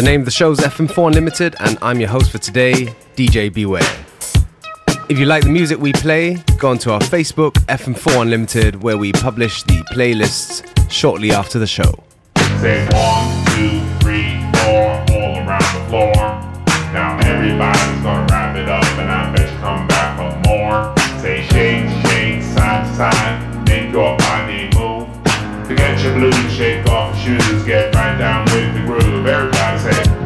The name of the show is FM4 Unlimited, and I'm your host for today, DJ Beware. If you like the music we play, go onto our Facebook, FM4 Unlimited, where we publish the playlists shortly after the show. Say one, two, three, four, all around the floor. Now everybody's gonna wrap it up, and I bet you come back for more. Say shake, shake, side to side, make your body move. Forget your blues, shake off your shoes, get down with the groove. Everybody say.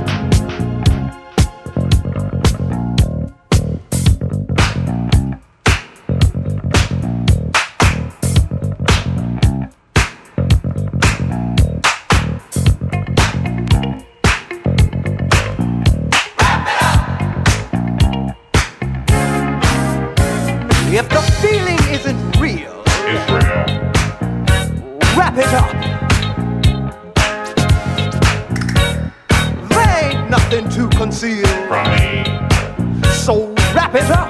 If the feeling isn't real, It's real. wrap it up. Conceal, From me. so wrap it up.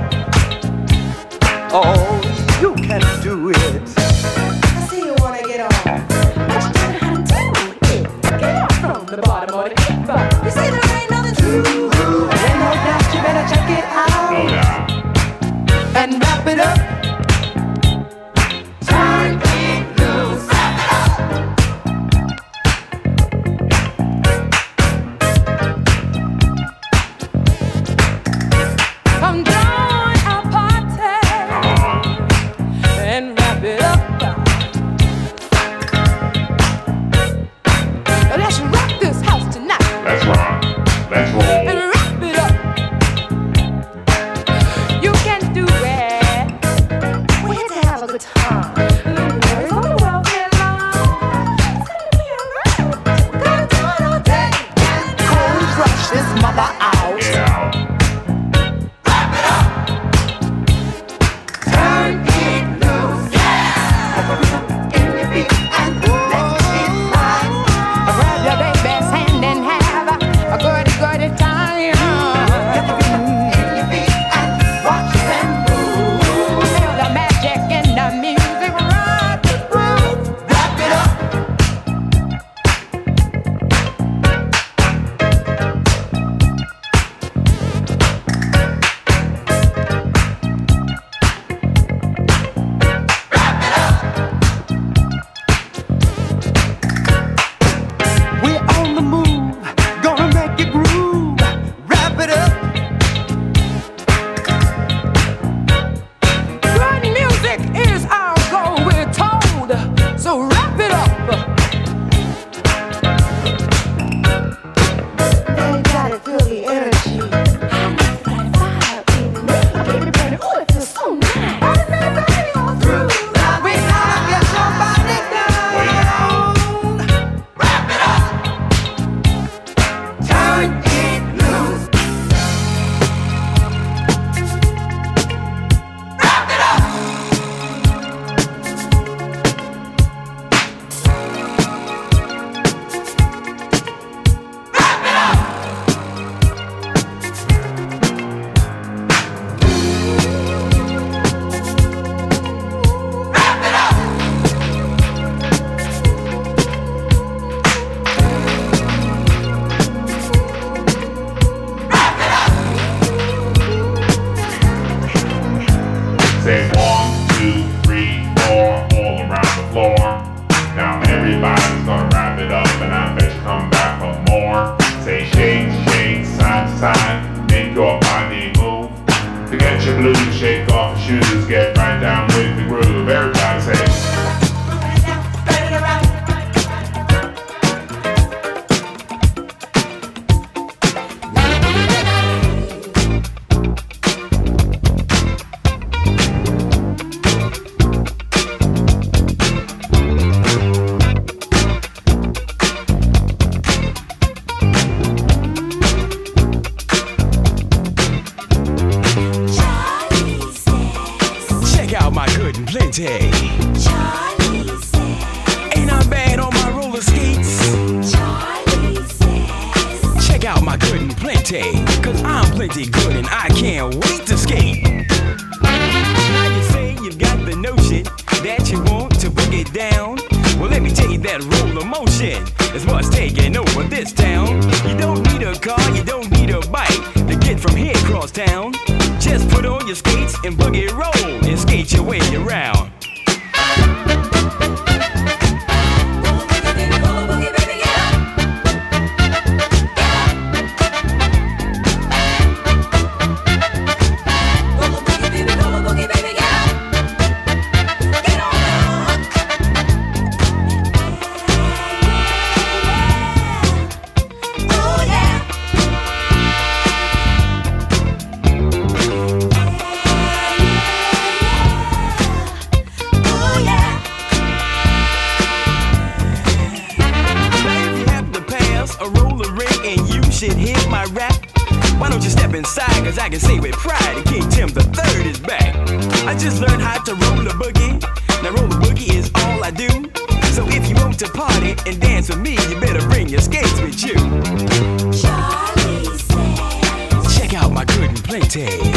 Good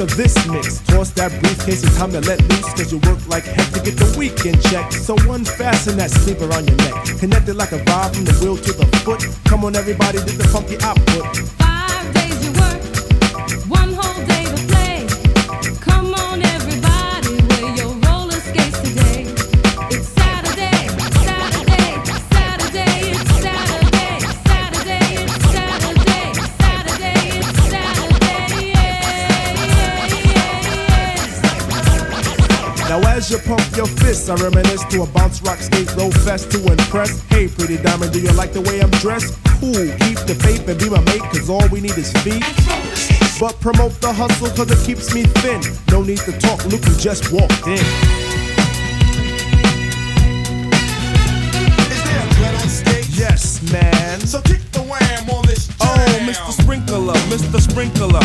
of this mix. Toss that briefcase, it's time to let loose. Cause you work like heck to get the weekend check. So unfasten that sleeper on your neck. Connected like a vibe from the wheel to the foot. Come on, everybody, get the funky output. Now as you pump your fists, I reminisce to a bounce rock skate roll fest to impress. Hey, pretty diamond, do you like the way I'm dressed? Cool, keep the faith and be my mate, cause all we need is feet. But promote the hustle cause it keeps me thin. No need to talk, Luke you just walked in. Yes, man. So kick the wham on this oh, jam. Oh, Mr. Sprinkler, Mr. Sprinkler.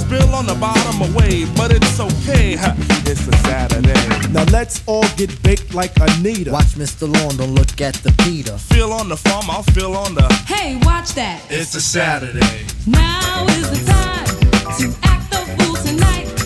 Spill on the bottom away, but it's okay. Ha, It's a Saturday. Now let's all get baked like Anita. Watch Mr. Lawn, don't look at the Peter. Feel on the farm, I'll feel on the. Hey, watch that. It's a Saturday. Now is the time to act the fool tonight.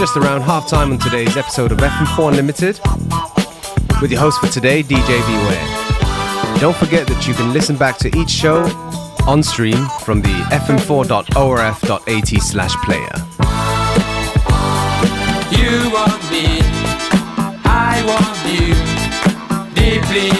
Just around half time on today's episode of FM4 Unlimited with your host for today, DJ Beware. Don't forget that you can listen back to each show on stream from the fm4.orf.at slash player. You want me, I want you deeply.